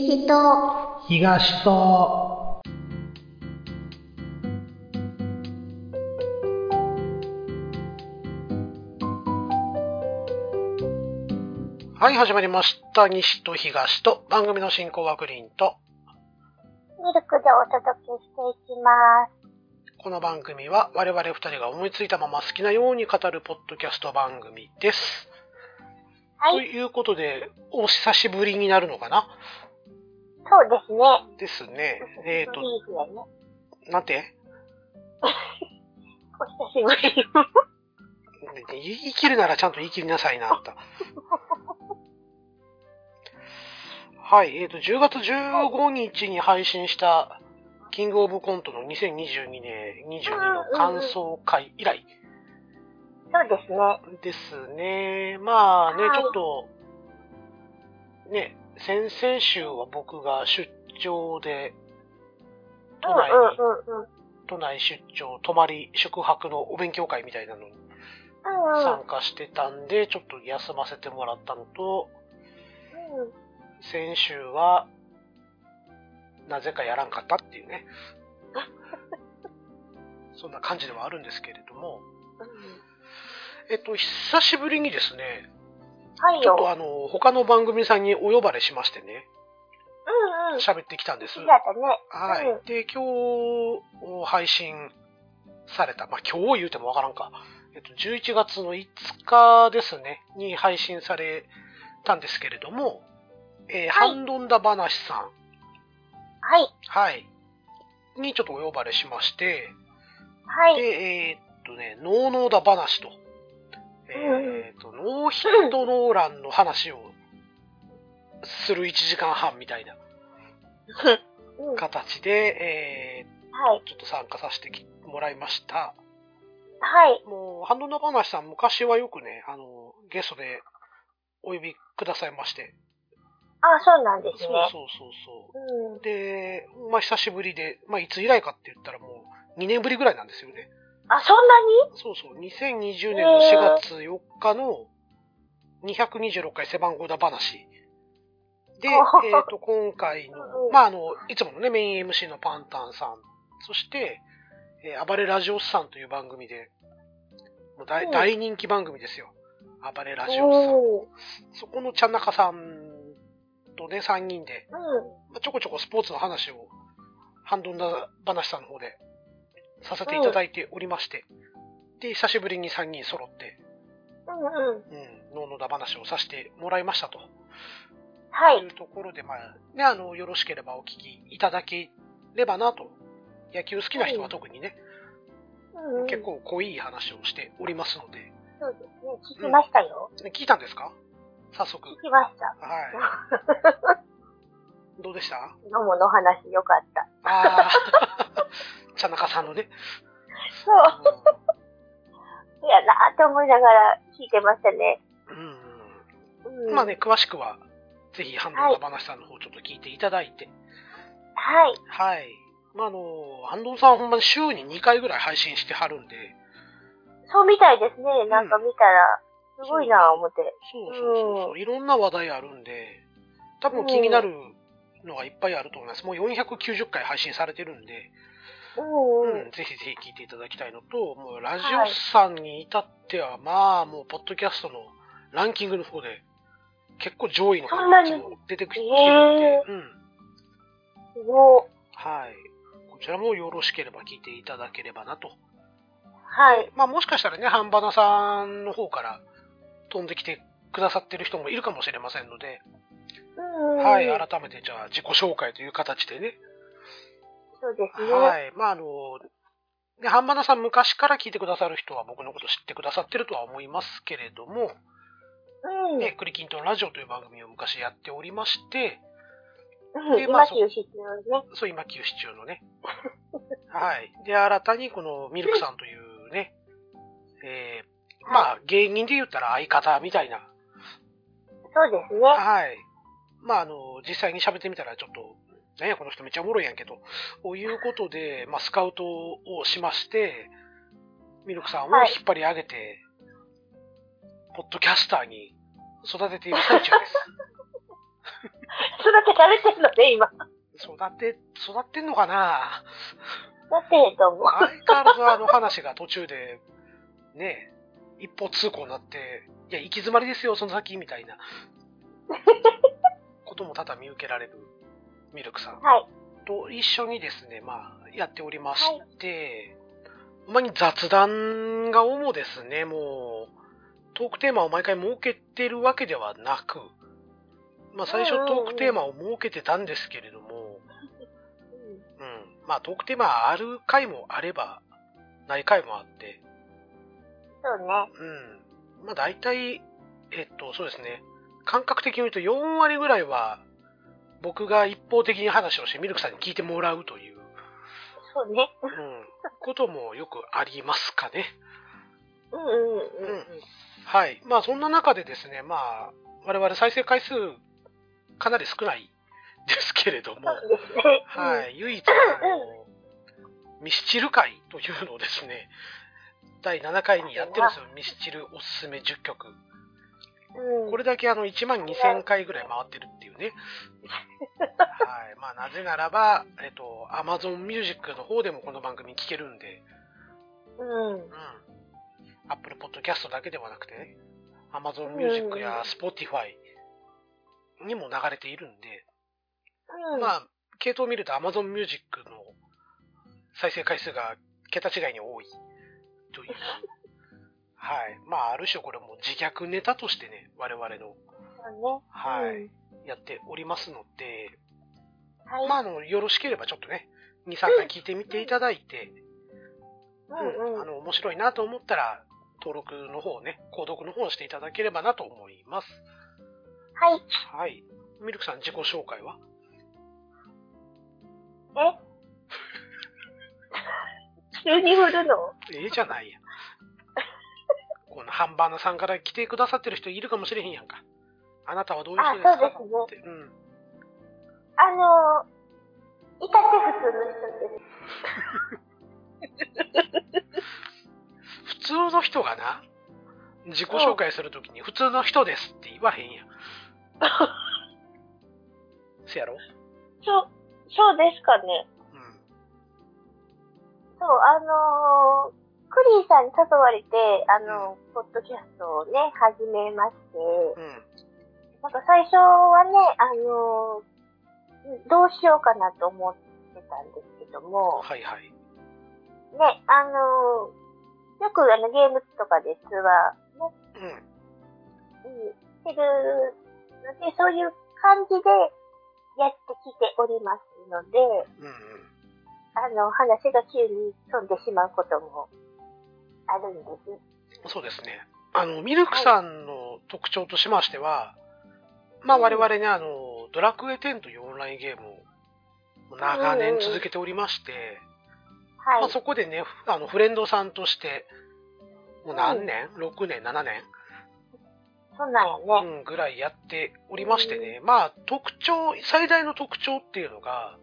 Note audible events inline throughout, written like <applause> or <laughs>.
西と東とはい、始まりました。西と東と番組の進行はグリーンと、ミルクでお届けしていきます。この番組は我々二人が思いついたまま好きなように語るポッドキャスト番組です。とはい、いうことで、お久しぶりになるのかな？そうですね。ですね。えっ、いと、ね。なんてお久しぶり。言い切るならちゃんと言い切りなさいな、あんた。はい、えっ、と、10月15日に配信した、キングオブコントの2022年22の感想会以来そうですね。ですね。まあね、はいちょっと、ね、先々週は僕が出張で、都内に。都内出張、泊まり、宿泊のお勉強会みたいなのに参加してたんで、ちょっと休ませてもらったのと、うん。先週は、なぜかやらんかったっていうね。<laughs> そんな感じではあるんですけれども、えっと、久しぶりにですね、はいちょっとよ。あの、他の番組さんにお呼ばれしましてね、うんうん。喋ってきたんです。好きだったね。はい。うんで、今日配信された、まあ今日言うてもわからんか。えっと、11月の5日ですね、に配信されたんですけれども、えーはいハンドンダ話さん、はい。はい、にちょっとお呼ばれしまして、で、はい。えーっとね、ノーノーダ話と、えーっと、ノーヒットノーランの話をする1時間半みたいなうん。形で、えはい。ーちょっと参加させてもらいました。はい。もう、ハンドンダ話さん、昔はよくね、あの、ゲストでお呼びくださいまして。あ、そうなんですそうね。そうそうそう。うん。で、まあ久しぶりで、まあいつ以来かって言ったらもう2年ぶりぐらいなんですよね。あ、そんなに？そうそう、2020年の4月4日の226回背番号だ話。で、えっ、と、今回の、まああの、いつものね、メイン MC のパンタンさん、そして、えー暴れラジオスさんという番組で、もう大うん大人気番組ですよ。暴れラジオスさん。そこのちゃんなかさんとね、3人で、うん。まあちょこちょこスポーツの話を、ハンドンダ話さんの方でさせていただいておりまして、で、久しぶりに3人揃って、うんうん。うん、ノーノダ話をさせてもらいましたと。はいい。うところで、まあ、ね、あの、よろしければお聞きいただければなと。野球好きな人は特にね、うんうん。結構濃い話をしておりますので、そうですね。聞きましたよ。ね聞いたんですか？早速。聞きました。はい。<laughs> どうでした？野茂の話よかった。ああ、ちゃなかさんのね。そう。そうやなって思いながら聞いてましたね。うんうん。まあね、詳しくは、ぜひ、ハンドンダ話さんの方ちょっと聞いていただいて。はい。はい。まあ、あの、ハンドンさんほんまに週に2回ぐらい配信してはるんで、そうみたいですね。なんか見たら、すごいな思って。そうそうそうそう、いろんな話題あるんで、多分気になるのがいっぱいあると思います。もう490回配信されてるんで、うんう、うんん。ぜひぜひ聞いていただきたいのと、もうラジオさんに至っては、まあ、もう、ポッドキャストのランキングの方で、結構上位の方そんなににいつも出てきてるんで、うん。すごい。はい。こちらもよろしければ聞いていただければなと。はい。まあもしかしたらね、ハンバナさんの方から飛んできてくださってる人もいるかもしれませんので、うんうん。はい、改めてじゃあ自己紹介という形でね。そうですね。はい。まああの、ね、ハンバナさん昔から聞いてくださる人は僕のこと知ってくださってるとは思いますけれども、うん。ね、クリキントンラジオという番組を昔やっておりまして、うん。でまあ今休止中ね。そう今休止中のね。<laughs> はい。で、新たにこのミルクさんというね、えー、まあ芸人で言ったら相方みたいなそうですね。はい。まあ、あの、実際に喋ってみたらちょっと、ね、この人めっちゃおもろいやんけと、こういうことで、まあ、スカウトをしまして、ミルクさんをはい引っ張り上げて、ポッドキャスターに育てている最中です。<laughs> 育てられてんのね、今。育て、育ってんのかな？だってと思う。相変わらずあの話が途中で、ね、一方通行になって、いや、行き詰まりですよ、その先、みたいな、<laughs> ことも多々見受けられるミルクさんはい。と一緒にですね、まあ、やっておりまして、ほんまに雑談が主ですね、もう、トークテーマを毎回設けてるわけではなく、まあ最初トークテーマを設けてたんですけれども、うん。まあトークテーマある回もあれば、ない回もあって、そうね。うん。まあ大体、えっと、そうですね。感覚的に言うと4割ぐらいは、僕が一方的に話をしてミルクさんに聞いてもらうという、そうね。うん、こともよくありますかね。うんうんうんうん。はい。まあそんな中でですね、まあ、我々再生回数かなり少ないですけれども。はい。唯一、ミスチル会というのをですね、第7回にやってるんですよ。ミスチルおすすめ10曲。うん。これだけあの1万2000回ぐらい回ってるいうね。はい。まあなぜならば、えっと、Amazon Music の方でもこの番組聞けるんで、うん。うん。Apple Podcast だけではなくてね、Amazon Music や Spotify にも流れているんで、うん。まあ、系統を見ると Amazon Music の再生回数が桁違いに多いという。<laughs> はい。まあ、ある種これも自虐ネタとしてね、我々の、ね。はい、うんやっておりますので、はい。まあ、あの、よろしければちょっとね、2、3回聞いてみていただいて、うんうん。あの、面白いなと思ったら、登録の方をね、購読の方をしていただければなと思います。はい。はい。ミルクさん自己紹介は？え？<laughs> 急に振るの？ええじゃないやん。このハンバーナさんから来てくださってる人いるかもしれへんやんか。あなたはどういう人ですかあそうですね。うん。あの、いたって普通の人です。普通の人がな、自己紹介するときに普通の人ですって言わへんやん。せやろ？そう、そうですかね。うん。そう、あのークリーさんに誘われて、あのポッドキャストをね、始めまして、うん。なんか最初はね、あのーどうしようかなと思ってたんですけども、はいはい。ね、あのーよくあのゲームとかで通話ね、うん。うん、してるので、そういう感じでやってきておりますので、うんうん。あの、話が急に飛んでしまうこともあるんです。そうですね。あの、ミルクさんの特徴としましては、まあ我々ね、あの、ドラクエ10というオンラインゲームを長年続けておりまして、はい。まあそこでね、あの、フレンドさんとして、もう何年 ?6 年 ?7 年？そんなんやね。うん、ぐらいやっておりましてね、まあ特徴、最大の特徴っていうのが、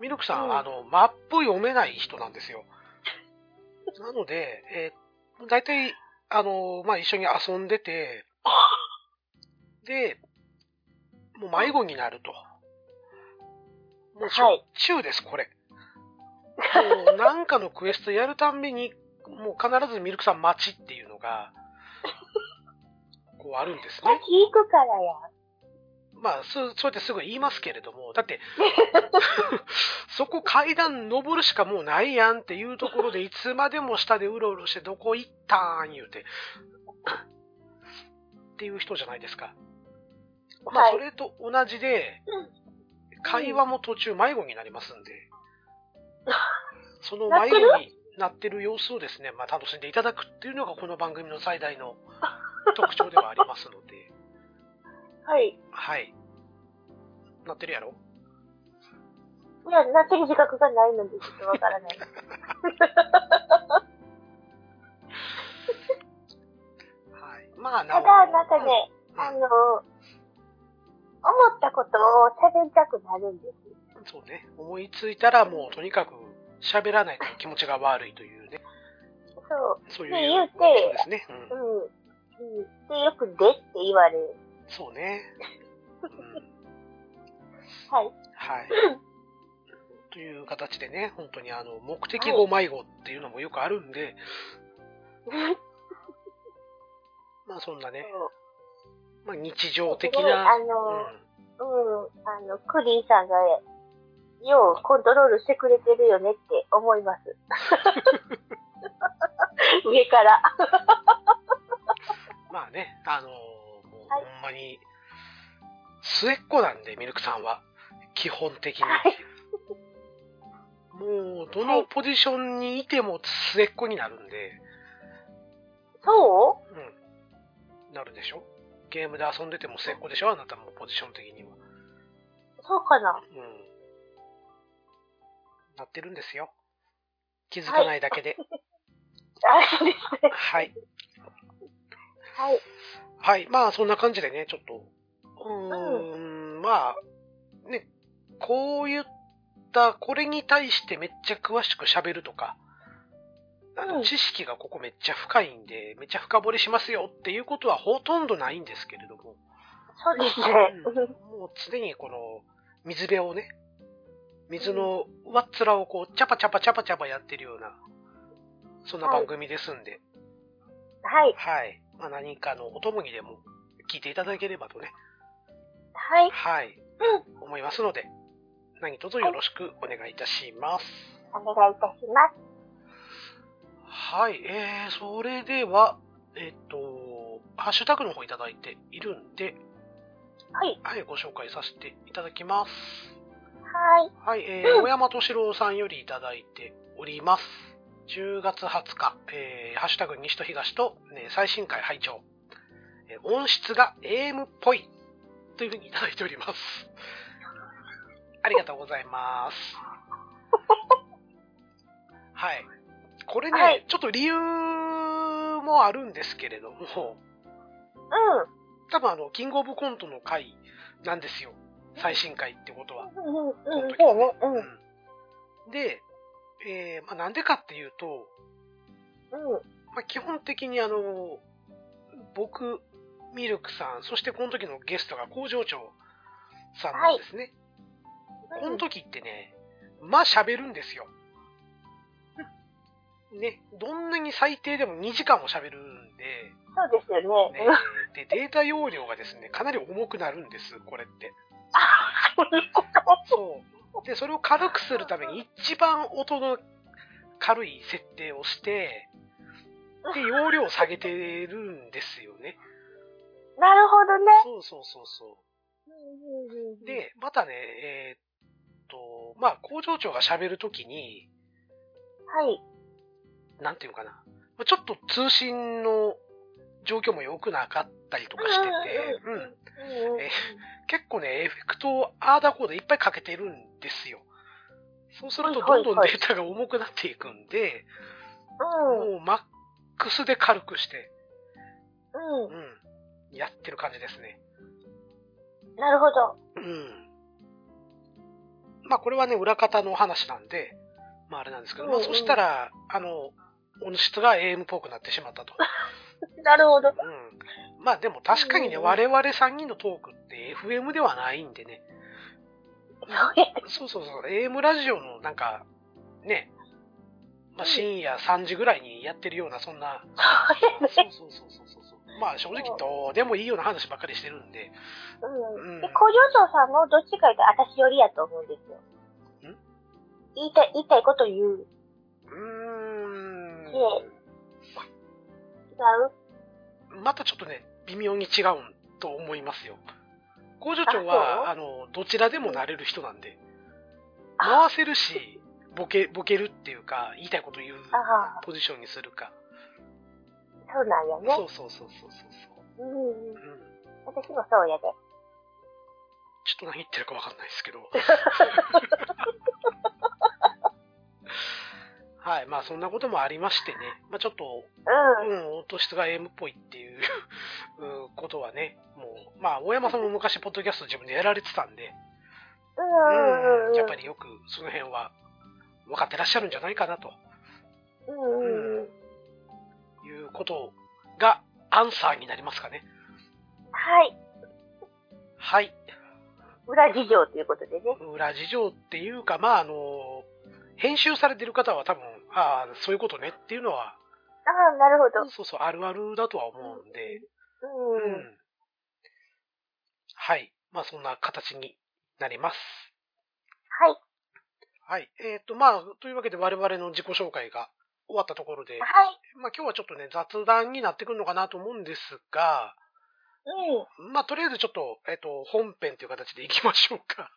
ミルクさん、うんあの、マップ読めない人なんですよ。<laughs> なので、えー、大体、あの、まあ一緒に遊んでて、<laughs> で、もう迷子になると。もうしょっはい。ちゅうです、これ。もうなんかのクエストやるたんびに、もう必ずミルクさん待ちっていうのが、<laughs> こうあるんですね。聞くからや。まあ、そう、そうやってすぐ言いますけれども、だって、<laughs> そこ階段登るしかもうないやんっていうところで、いつまでも下でうろうろしてどこ行ったん言うて、っていう人じゃないですか。まあ、はいそれと同じで、会話も途中迷子になりますんで、<laughs> その迷子になってる様子をですね、まあ、楽しんでいただくっていうのがこの番組の最大の <laughs> 特徴ではありますので、はい。はい。なってるやろ？いや、なってる自覚がないので、ちょっとわからない。<laughs> はい。まあ、ただ、なんかね、うんあの、思ったことを喋りたくなるんです。そうね。思いついたらもうとにかく喋らないと気持ちが悪いというね。そう。そういうね言うてそうですね。うんう。ん。うん。で、よくでって言われる。そうね。うん。はい。はい。という形でね、本当にあの、目的語迷子っていうのもよくあるんで、まあそんなね、まあ日常的な、あの、うん、あの、クリーンさんが、ようコントロールしてくれてるよねって思います。<laughs> 上から。<laughs> まあね、あのーもうはいほんまに、末っ子なんで、ミルクさんは。基本的に。はい。もう、どのポジションにいても末っ子になるんで、そう？うん。なるでしょ？ゲームで遊んでても末っ子でしょ？あなたもポジション的には。そうかなうん。なってるんですよ。気づかないだけで。あ、そうですね。はい。はい。はい。まあ、そんな感じでね、ちょっと、うーん、まあ、ね、こういった、これに対してめっちゃ詳しく喋るとか、あの、うん知識がここめっちゃ深いんで、めっちゃ深掘りしますよっていうことはほとんどないんですけれども、そうですね。うんもう常にこの、水辺をね、水の上っ面をこう、チャパチャパチャパチャパやってるような、そんな番組ですんで、はい。はい。まあ、何かのお供にでも聞いていただければとね、はい。はい、うん。思いますので、何卒よろしくお願いいたします。お願いいたします。はい、えー、それでは、えっと、ハッシュタグの方いただいているんで、はい。はい、ご紹介させていただきます。はい。はい、えー、小山敏郎さんよりいただいております。10月20日、えー、ハッシュタグ西と東と、ね、最新回拝聴、えー音質が AM っぽいというふうにいただいております。<laughs> ありがとうございます。はい。これね、はいちょっと理由もあるんですけれども、うん。多分あの、キングオブコントの回なんですよ。最新回ってことは。うんうんね。うん。うんで、えーまあ、なんでかっていうと、うん。まあ、基本的にあの、僕、ミルクさん、そしてこの時のゲストが工場長さんなんですね。この時ってね、まあ喋るんですよ。ね、どんなに最低でも2時間も喋るんで、そうですよね。ね、で、データ容量がですね、かなり重くなるんです、これって。あ、そういうこと。そう。で、それを軽くするために一番音の軽い設定をして、で、容量を下げてるんですよね。なるほどね。そうそうそうそう。、で、またね、えーっと、まあ、工場長が喋るときに、はい。なんていうのかな。まあちょっと通信の状況も良くなかったりとかしてて、うん。え結構ね、エフェクトをアーダーコードいっぱいかけてるんですよ。そうするとどんどんデータが重くなっていくんで、うん。もうマックスで軽くして、うん。うん、やってる感じですね。なるほど。うん。まあこれはね、裏方の話なんで、まああれなんですけど、まあそしたら、あの、音質が AM っぽくなってしまったと。<laughs> なるほど。うん。まあでも確かにね、うん我々3人のトークって FM ではないんでね、そう。そうそう AM ラジオのなんか、ね、まあ深夜3時ぐらいにやってるような、そんな、そう。そうそうそうそうそう。まあ正直どうでもいいような話ばっかりしてるんで、うん。うんで、工場長さんもどっちかと私寄りやと思うんですよ。ん？言いたい、言いたいこと言う。違うう。またちょっとね、微妙に違うと思いますよ。工場長あは、そあの、どちらでもなれる人なんで、あ回せるし、ボケ、ボケるっていうか、言いたいこと言うあポジションにするか。そうなんやね。そうそうそうそうそう。うんうん。うん。私もそうやで。ちょっと何言ってるかわかんないですけど。<laughs> はい。まあそんなこともありましてね。まあちょっと、うん。うん、音質が M っぽいっていう <laughs> うんことはね、もう、まあ大山さんも昔ポッドキャスト自分でやられてたんで、うん。うん、やっぱりよくその辺は分かってらっしゃるんじゃないかなとうん。いうことがアンサーになりますかね。はい。はい。裏事情ということでね。裏事情っていうか、まあ、あの、編集されてる方は多分、ああ、そういうことねっていうのは、ああ、なるほど。そうそう、あるあるだとは思うんで、うん。うん。はい。まあ、そんな形になります。はい。はい。えっ、と、まあ、というわけで我々の自己紹介が終わったところで、はい。まあ今日はちょっとね、雑談になってくるのかなと思うんですが、うん。まあとりあえずちょっと、えっ、と、本編という形でいきましょうか。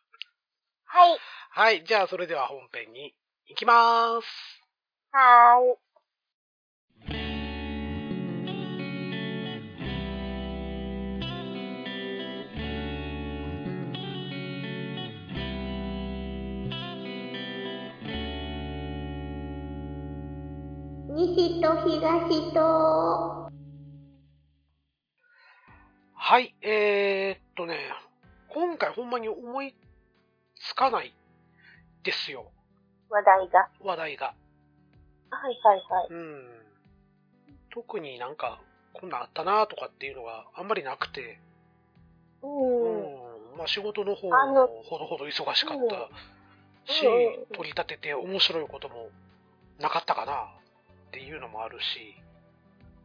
はい。はい。じゃあそれでは本編に行きまーす。はーい。西と東と。はい。えー、っとね、今回ほんまに思いつかないですよ。話題が。話題が。はいはいはい。うん。特になんか、こんなんあったなとかっていうのがあんまりなくて、う。うんん。まあ仕事の方もほどほど忙しかっうんたしうん、取り立てて面白いこともなかったかなっていうのもあるし、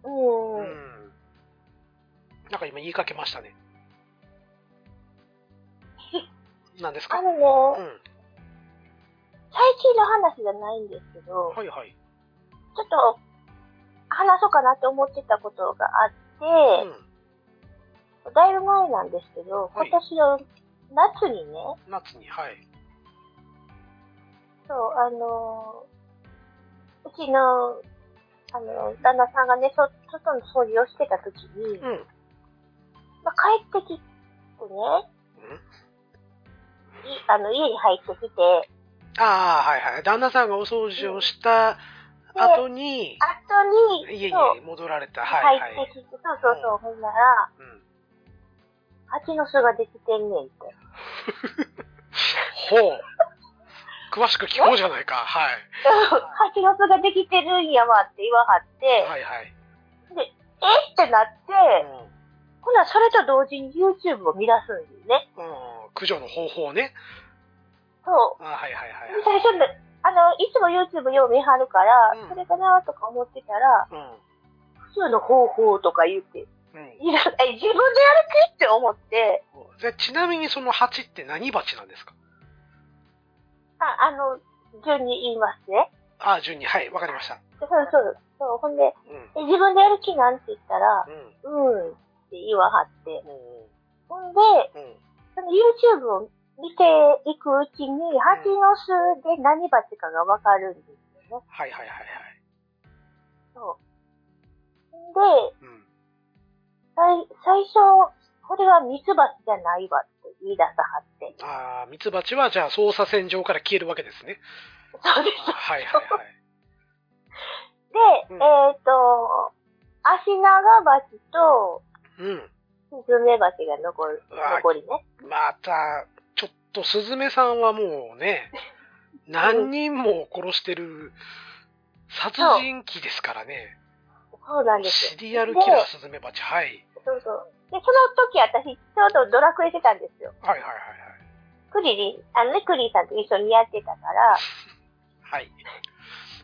うん。ううん。ん。なんか今言いかけましたね。<laughs> 何ですか？あのね、うん。最近の話じゃないんですけど、はいはい。ちょっと話そうかなって思ってたことがあって、うん。だいぶ前なんですけど、はい今年の夏にね、夏に、はい。そう、あのーうちの、あの、旦那さんがね、そ外の掃除をしてた時に、うん。まあ、帰ってきてね、いあの、家に入ってきて、ああ、はいはい。旦那さんがお掃除をした後に、後に、家に戻られた。はいはい。入ってきて、そうそうそう、ほんなら、うん。蜂の巣ができてんねんって。ほう。詳しく聞こうじゃないか。はい。蜂の巣ができてるんやわって言わはって、はいはい。えってなって、うん。ほな、それと同時に YouTube を見出すんですね。うん。駆除の方法ね。そう。あはいはいはいで最初ね、あの、いつも YouTube よう見はるから、うんそれかなとか思ってたら、はい。普通の方法とか言って、うん。うん。いらえ自分でやる気って思って、でちなみにその蜂って何蜂なんですか？あ、あの、順に言いますね。ああ、順に。はい、わかりました。そうそう。そう、ほんで、うん。え自分でやる気なんて言ったら、うん。うん、って言わはって。おほんで。その YouTube を見ていくうちに、蜂の巣で何蜂かがわかるんですよね。はいはいはいはい。そう。んで、うん。最最初、これはミツバチじゃないわって言い出さはって。ああ、ミツバチはじゃあ操作線上から消えるわけですね。そうです。あはいはいはい。で、うんえっ、と、アシナガバチとうん。スズメバチが残る、残りね。また、とスズメさんはもうね、<laughs> 何人も殺してる殺人鬼ですからね。そうなんですよ。シリアルキラースズメバチ。はい。そうそう。で、その時私、ちょうどドラクエしてたんですよ。はいはいはいクリリン、あのね、クリリンさんと一緒にやってたから、はい。はい。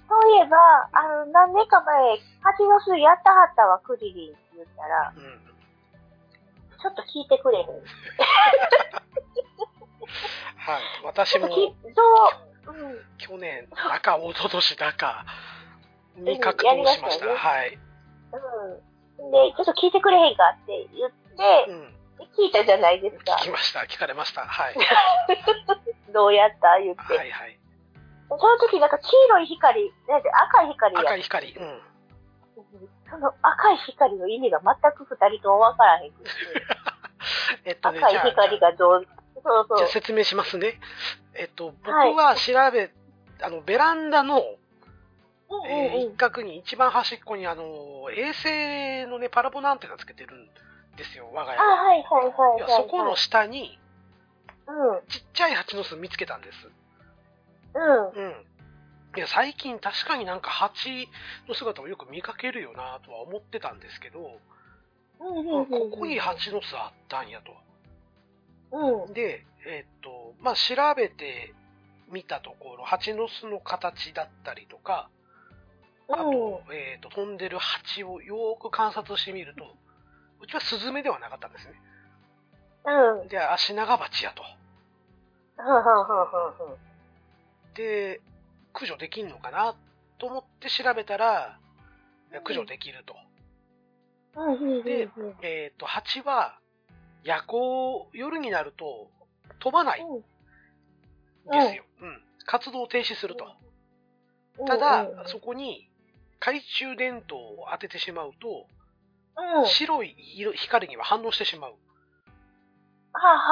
そういえば、あの、何年か前、蜂の巣やったはったわ、クリリンって言ったら、うん。ちょっと聞いてくれへん。<laughs> はい。私もちょっとう、うん。去年だか、一昨年だか、に格闘しました。はい。うん。で、ちょっと聞いてくれへんかって言ってう、ん。聞いたじゃないですか聞。きました。聞かれました。はい。<laughs> どうやった言って。はいはい。その時なんか黄色い光、なんて赤い光や赤い光。うん。その赤い光の意味が全く二人ともわからへんくて。<laughs> えっとね、赤い光がどう、そうそう。じゃあ説明しますね。えっと、僕は調べ、あの、ベランダの、うんえーうんうん。一角に一番端っこにあの、衛星のね、パラボナンテナつけてるんですよ、我が家あ、は。はいはいはいいやはい。そこの下に、うん。ちっちゃい蜂の巣見つけたんです。うん。うん。いや、最近確かになんか蜂の姿をよく見かけるよなとは思ってたんですけど、うんうんうんあここに蜂の巣あったんやと。うん。で、えっと、まあ、調べてみたところ、蜂の巣の形だったりとか、あと、えっと、飛んでる蜂をよーく観察してみると、うちはスズメではなかったんですね。うん。うん。で、アシナガバチやと。で、駆除できんのかなと思って調べたら、駆除できると。でうんえっと、蜂は、夜行、夜になると飛ばないんですよ。うん。活動を停止すると。うんただそこに懐中電灯を当ててしまうと、白い色光には反応してしまう。あはあは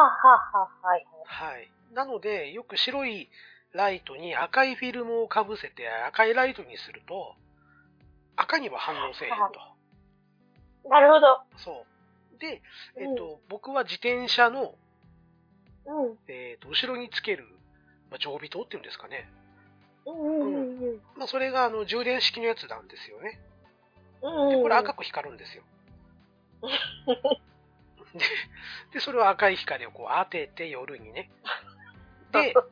あはあ、はい。はい。なので、よく白いライトに赤いフィルムをかぶせて赤いライトにすると、赤には反応せえへんと。なるほど。そう。で、えっと、僕は自転車の、うん。えっと、後ろにつける、まあ、常備灯っていうんですかね。うん。まあ、それがあの充電式のやつなんですよね。うんで、これ赤く光るんですよ。<laughs> で、でそれを赤い光をこう当てて夜にね。で、<laughs> うん、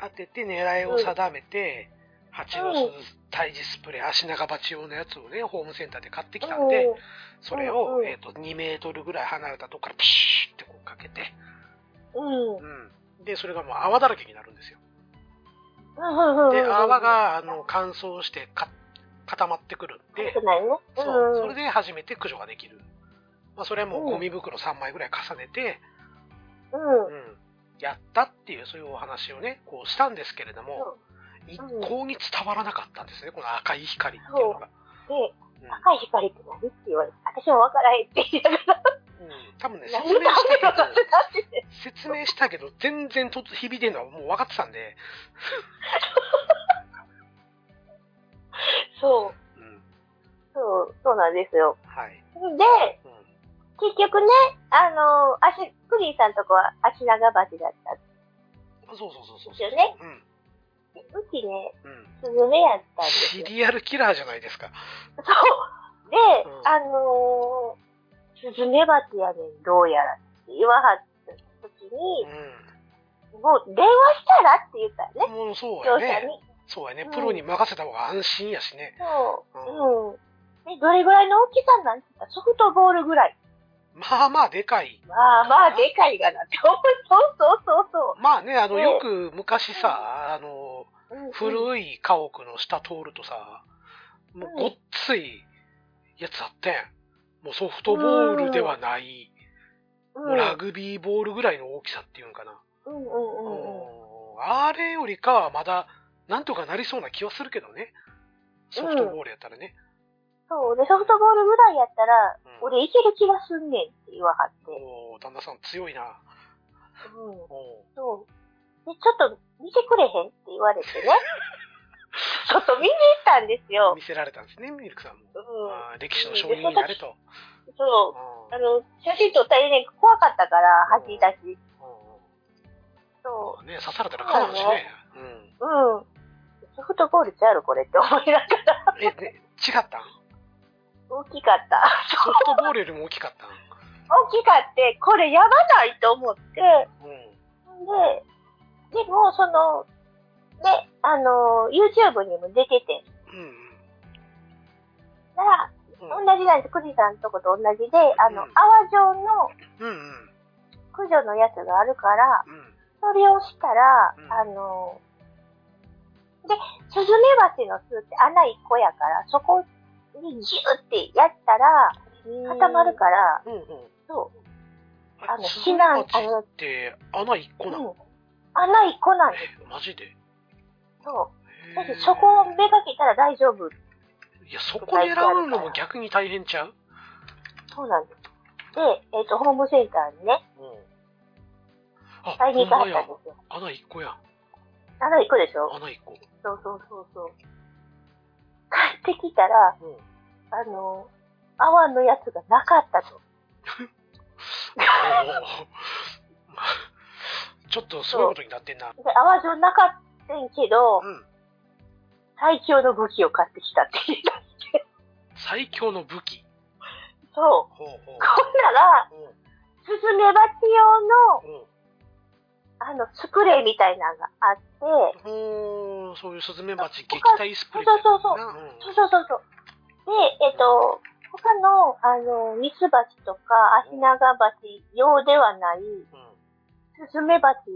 当てて狙いを定めて、蜂の巣退治スプレー、足長鉢用のやつをね、ホームセンターで買ってきたんで、それを、うんうんえっ、と、2メートルぐらい離れたとこからピシューってこうかけて、うん。うん。うん。で、それがもう泡だらけになるんですよ。うん。で、泡が、あの、乾燥してか固まってくるんで。そう、それで、で初めて駆除ができる。まあ、それはもううんゴミ袋3枚ぐらい重ねて、うん。うん、やったっていう、そういうお話をね、こうしたんですけれども、一向に伝わらなかったんですね、この赤い光っていうのが。で、う。ん。赤い光って何って言われて、私もわからへんって言いながら、うん、多分ね、何説明したけど、説明したけど、全然とつ響いてるのはもう分かってたんで、そう、うん、そう、そうなんですよ。はい。で、うん、結局ね、あの、足、クリーンさんとこは足長鉢だったんそうそうそうそう。ですよね。うん、うちね、うん。スズメやったんですよ。シリアルキラーじゃないですか。そう。で、うんあのー、スズメバチやねん、どうやらって言わはった時に、もう電話したらって言ったらね、そうやね。に。そうやね。うんプロに任せた方が安心やしね。そう。うん。で、どれぐらいの大きさなんて言ったらソフトボールぐらい。まあまあでかい。まあまあ、でかいがなって思う。そうそうそうそまあね、あの、ねよく昔さ、あの、う。うん、古い家屋の下通るとさ、もうごっついやつあってん。もうソフトボールではない、ラグビーボールぐらいの大きさっていうんかな。うんうんうんうん。うんあれよりかはまだ、なんとかなりそうな気はするけどね。ソフトボールやったらね。そう。で、ソフトボールぐらいやったら、うん俺いける気がすんねんって言わはって。おー旦那さん強いな。うん。おそう。で、ちょっと見てくれへんって言われてね。<laughs> ちょっと見に行ったんですーよ。見せられたんですね、ミルクさんも。うん。歴史の証人になれと。そう。うんあの、写真撮ったりね、怖かったから、吐き出し。そね、刺されたらかまんしね。うん。う。うん。ソフトボールちゃうのこれって思いながら。え、ね、違ったん？大きかった。ソフトボールよりも大きかったん大きかって、これやばないと思って、うん。で、でも、その、ね、あの、YouTube にも出てて、うんだから、うん。同じなんです。クジさんとこと同じで、あの、うん泡状のうんうん。駆除のやつがあるから、うん。それをしたら、うんあの、で、スズメバチの巣って穴1個やから、そこにギューってやったら、固まるから、うんうん。そう、あの、避難、あの、って穴一個なの？うん、穴1個なんです。え、マジで？そう。だってそこをめがけたら大丈夫。いや、そこ狙うのも逆に大変ちゃう？そうなんです。で、えっ、と、ホームセンターにね、うん。あ、買いに行かはほんまやったんですよ。穴一個や。穴1個でしょ？穴一個。そうそうそうそう。帰ってきたら、うん。あの、泡のやつがなかったと。<laughs> ちょっとすごいことになってんな。で、泡状なかったんけど、うん。最強の武器を買ってきたって言い出して。最強の武器。そう。ほうほう。こんなら、うんスズメバチ用の、うん。あの、スプレーみたいなのがあって、ほー、そういうスズメバチ撃退スプレーそうそうそうそうそうそうそう。で、えっと、他の、あの、ミツバチとか、アシナガバチ用ではない、うん。スズメバチ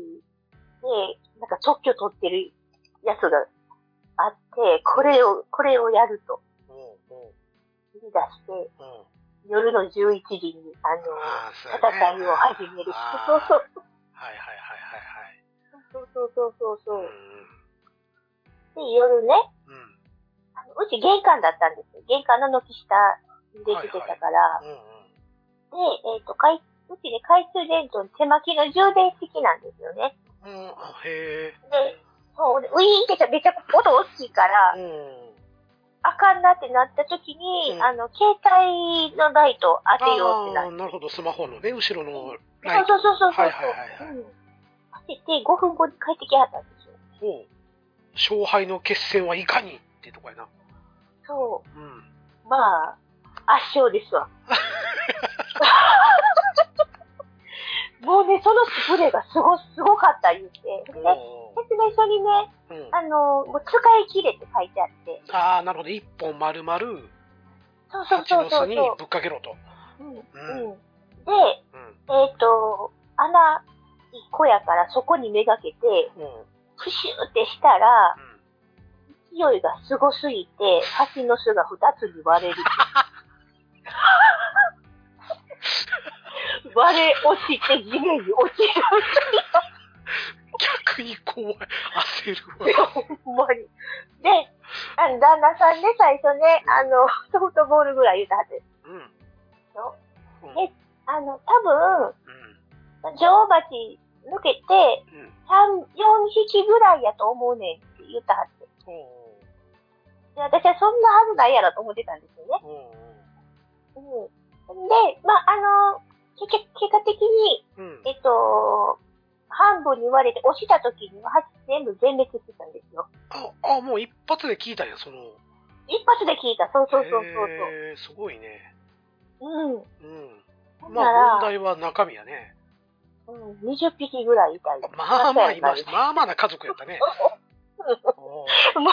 で、なんか特許取ってるやつがあって、これを、これをやるとほうほ言い出して、う。うん。夜の11時に、あの、戦いを始める。あーそうそう。はいはいはいはいそうそうそうそうそう。はい。で、夜ね、うん。うん。あのうち玄関だったんですよ。玄関の軒下にできてたから。うんうん。で、えっ、と、かいうちで懐中電灯に手巻きの充電式なんですよね。うん、あへえ。で、そう、でウィーンってめちゃ音大きいから、うん。あかんなってなった時に、うんあの、携帯のライトを当てようってなって。なるほど、スマホのね、後ろのライト。そうそうそうそう。はいはいはいはい。うん当てて5分後に帰ってきはったんですよ。ほう。勝敗の決戦はいかにってとこやな。そうん。う。まあ、圧勝ですわ。<laughs> もうね、そのスプレーがすご、すごかった言うて。で、お説明書にね、ーうん。あの、もう使い切れって書いてあって。ああ、なるほど。一本丸々、そうそう蜂そうそうの巣にぶっかけろと。うん。うん。うんで、うん。えっ、と、穴一個やからそこにめがけて、うん。プシューってしたら、うん勢いがすごすぎて、蜂の巣が二つに割れる。<laughs> 割れ落ちて地面に落ちる。逆に怖い。焦るわ。<laughs> ほんまに。で、あの、旦那さんね、最初ね、あの、ソフトボールぐらい言うたはずですうん。であの、多分、うん。女王蜂抜けて、うん。三、四匹ぐらいやと思うねんって言ったはずで私はそんなはずないやろと思ってたんですよね。うん。で、まあ、あの、結果的に、ーうん。えっと、半分に割れて押した時には蜂全部全滅してたんですよ。あ、あ、もう一発で聞いたんや、その。一発で聞いた。そうそうそうそうへーすごいね。そう。うん。うん。ほんまあ、問題は中身やね。うん、20匹ぐらいいたり。まあまあいました。もまあまあな家族やったね。おーう、なんか、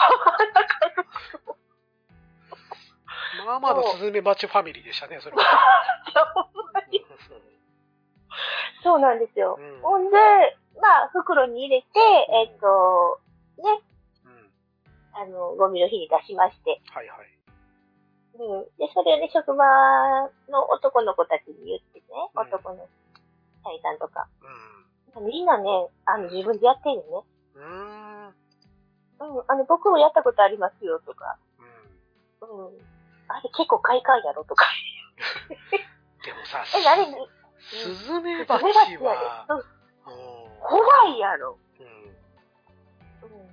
まあまあのスズメバチファミリーでしたね、それは。<laughs> <laughs> そうなんですよ。うんほんで、まあ、袋に入れて、えっと、ね、うん。あの、ゴミの日に出しまして。はいはい。うん。で、それをね、職場の男の子たちに言ってね、うん男の社員さんとか。うみんなね、あの、自分でやってるよね。ん。うーん。うん、あの、僕もやったことありますよ、とか。うん。うん。あれ結構快感やろ、とか。<laughs> でもさ、え、あれ、スズメバチは、怖いやろ。うん。うん。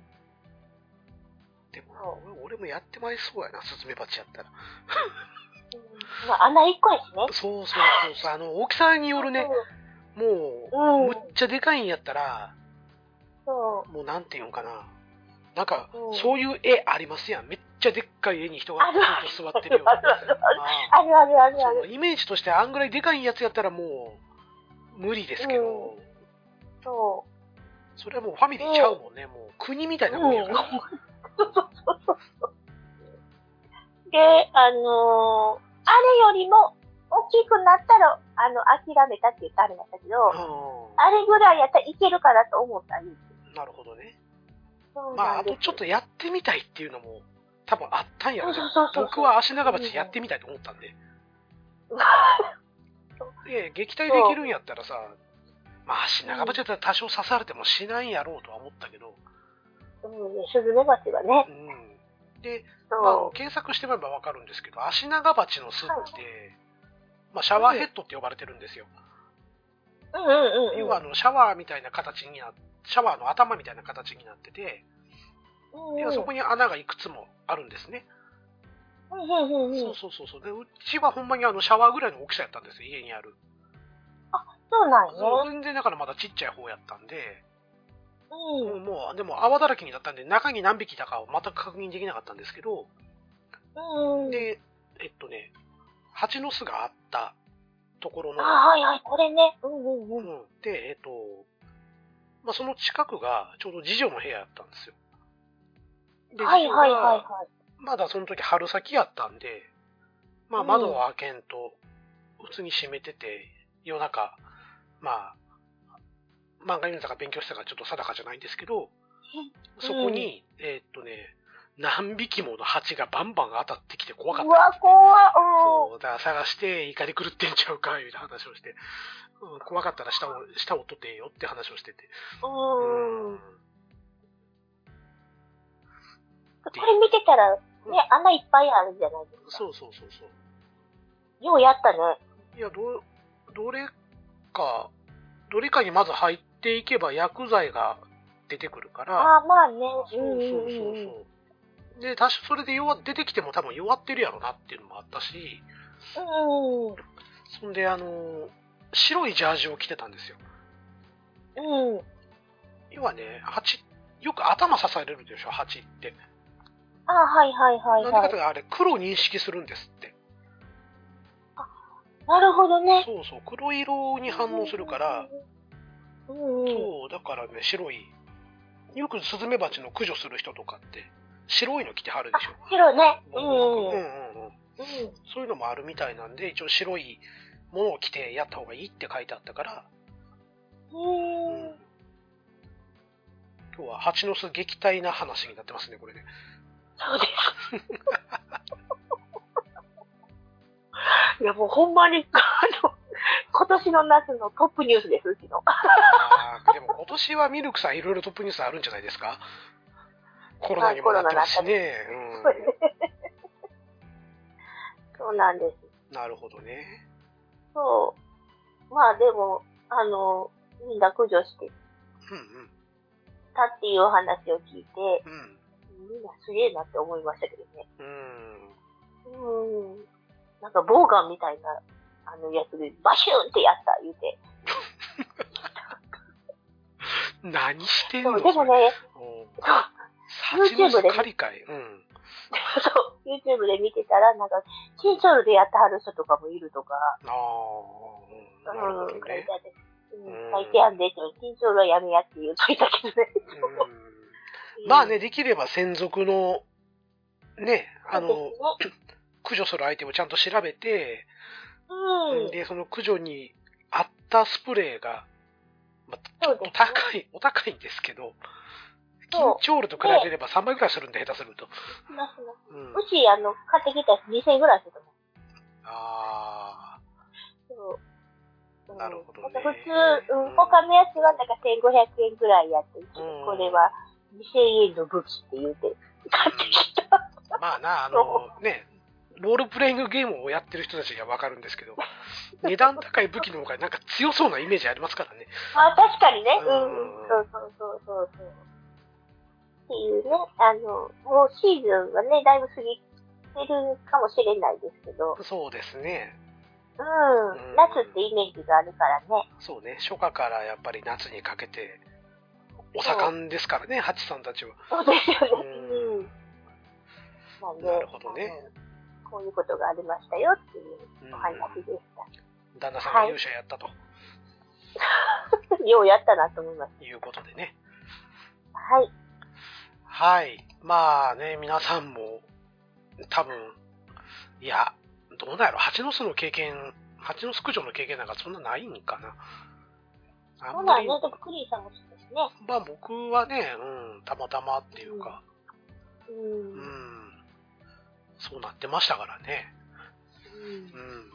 でも、俺俺もやってまいそうやな、スズメバチやったら。うんまあ、穴一個やしね。そうそうそうそう、あの、大きさによるね、もうん。う、むっちゃでかいんやったら、そもうなんていうんかな。なんかうん、そういう絵ありますやん。めっちゃでっかい絵に人が座ってるような。あるあるあるある。イメージとしてあんぐらいでかいやつやったらもう、無理ですけど、うそそれはもうファミリーちゃうもんね。もう国みたう。いなもんやから。そうそうそうそう。<laughs> で、あのーあれよりも大きくなったら、あの、諦めたって言ったらあれだったけど、うあれぐらいやったらいけるかなと思ったんです。んなるほどね。まあ、あとちょっとやってみたいっていうのも多分あったんやろね僕は足長鉢やってみたいと思ったんで。で、撃退できるんやったらさ、まあ足長鉢やったら多少刺されてもしないやろうとは思ったけど、うん、ね、スズメバチがね。うん。で、そまあう。、検索してもらえばわかるんですけど、足長鉢の巣って、まあ、シャワーヘッドって呼ばれてるんですよ。うんうんうんうん。要はあの、シャワーみたいな形にな、シャワーの頭みたいな形になってて、要はそこに穴がいくつもあるんですね。うんうんうんうん。そうそうそうそう。で、うちはほんまにあの、シャワーぐらいの大きさやったんですよ、家にある。そうなんそうよ。全然だからまだちっちゃい方やったんで、うん。うんもう、でも泡だらけになったんで、中に何匹いたかを全く確認できなかったんですけど、うん。で、えっとね、蜂の巣があったところの、あ、はいはい、これね。うんうんう。うんん。で、えっ、と、まあ、その近くがちょうど次女の部屋やったんですよ。ではいはいはいはい。まだその時春先やったんで、まあうん窓を開けんと、普通に閉めてて、夜中、まあ、漫画読んだか勉強したかちょっと定かじゃないんですけど、そこに、えーっとね、何匹もの蜂がバンバン当たってきて怖かった。うわ、怖っ。そう、だから探して怒り狂ってんちゃうか、いう話をして、うん、怖かったら下を、下を取ってよって話をしてて。うん。これ見てたら、ね、穴いっぱいあるじゃないですか。そうそうそうそう。ようやったね。いや、ど、どれか、どれかにまず入っていけば薬剤が出てくるから、ああ、まあね。そうそうそうそう。で、多少それで弱出てきても多分弱ってるやろなっていうのもあったし、うん。うん。そんで、あの、白いジャージを着てたんですよ。うん。要はね、蜂、よく頭刺されるでしょ、蜂って。ああ、はいはいはいなんでかはい。というとあれ、黒認識するんですって。なるほどね。そうそう、黒色に反応するから、うんうん。そう、だからね、白い。よくスズメバチの駆除する人とかって、白いの着てはるでしょ。白ね。ううんんうん。うんうん。うん。そういうのもあるみたいなんで、一応白いものを着てやった方がいいって書いてあったから、うん。今日は蜂の巣撃退な話になってますね、これね。そうです。いや、もうほんまに、あの、今年の夏のトップニュースです、うちの。でも今年はミルクさんいろいろトップニュースあるんじゃないですか？コロナにもなってますしね。<laughs> そうなんです。うん。なるほどね。そう。まあでも、あの、みんな駆除してうんたっていうお話を聞いて、うん。うん。みんなすげえなって思いましたけどね。うん。うん。なんか、ボウガンみたいな、あのやつで、バシューンってやった、言うて。何してんの？でもね、う YouTube で巣狩りかい。うん。<laughs> そう、YouTube で見てたら、なんか、チンソールでやってはる人とかもいるとか、ああ、うん書いて。あって、ううんん、書いてあんで、チンソールはやめやって言うといたけどね。うんまあね、できれば専属の、ね、あの、<clears throat> 駆除するアイテムをちゃんと調べて、うん。で、その駆除に合ったスプレーが、まあ、ちょっと高い、お高いんですけど、そう緊張ルと比べれば3倍ぐらいするんで、下手すると。しますねうん。うち、あの、買ってきたやつ2000円ぐらいすると思う。あそう。うんなるほどね普通、うん、他のやつはなんか1500円ぐらいやって、うんこれは2000円の武器って言うて、買ってきた。あ。まあな、あの、<laughs> ね、ロールプレイングゲームをやってる人たちにはわかるんですけど、値段高い武器の方がなんか強そうなイメージありますからね。まあ確かにね、うん、そうそうそうそうそう。っていうね、あの、もうシーズンはね、だいぶ過ぎてるかもしれないですけど、そうですね。うん、うん夏ってイメージがあるからね。そうね、初夏からやっぱり夏にかけて、お盛んですからね、ハチさんたちは。そうですよね。うんうん。なんで、なるほどねこういうことがありましたよっていううんお話でした。旦那さんが勇者やったと <laughs> ようやったなと思います。いうことでね。はい。はい。まあね、皆さんも、多分、いや、どうなんやろ、蜂の巣の経験、蜂の巣駆除の経験なんかそんなないんかな。あんまり、そうね、クリーンさんもすね。まあ僕はね、うん、たまたまっていうか、う。うんん、そうなってましたからね。うんうん。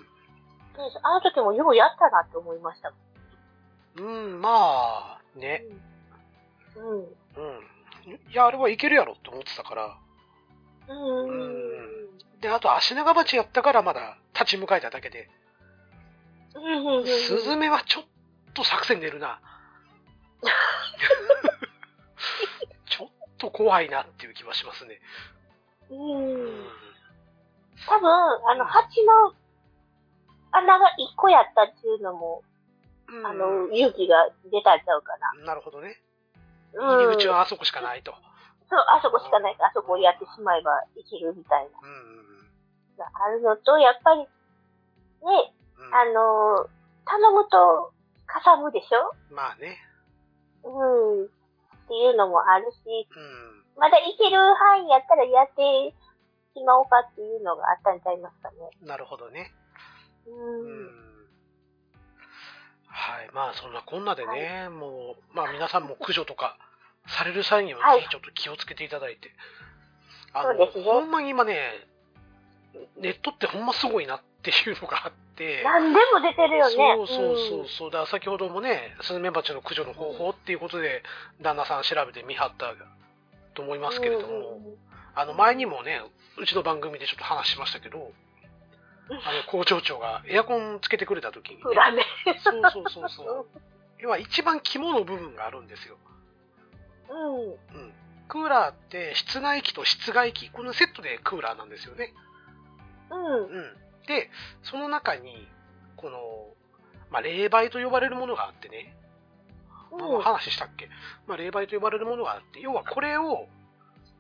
であの時もようやったなって思いましたうん、まあ、ね。うん。うん。いや、あれはいけるやろって思ってたから。うん。うんで、あと、足長鉢やったからまだ立ち向かえただけで、うん。スズメはちょっと作戦出るな。<laughs> <laughs> ちょっと怖いなっていう気はしますね。う。うん多分、あの、蜂の穴が一個やったっていうのも、んあの、勇気が出たんちゃうかな。なるほどね。うん。入り口はあそこしかないと。そう、あそこしかないから、あそこをやってしまえばいけるみたいうん。な。あるのと、やっぱり、ね、うんあの、頼むと、かさむでしょ？まあね。うん。っていうのもあるし、うん。まだ行ける範囲やったらやってしまおうかっていうのがあったんちゃいますかね。なるほどね。う。うんん。はい。まあ、そんなこんなでね、もう、まあ皆さんも駆除とかされる際にははいぜひちょっと気をつけていただいて。あそうですねほんまに今ね、ネットってほんますごいなっていうのがあって。何でも出てるよね。そうそうそうそう。だから先ほどもね、スズメバチの駆除の方法っていうことで、旦那さん調べてみはったと思いますけれども、あの前にもね、うちの番組でちょっと話しましたけど、あの工場長がエアコンつけてくれた時にね。そうそうそうそう。<laughs> 要は一番肝の部分があるんですよ。うん。うん。クーラーって室内機と室外機、このセットでクーラーなんですよね。うん。うん。で、その中に、この、まあ、冷媒と呼ばれるものがあってね、まあうん。話したっけ、まあ、冷媒と呼ばれるものがあって、要はこれを、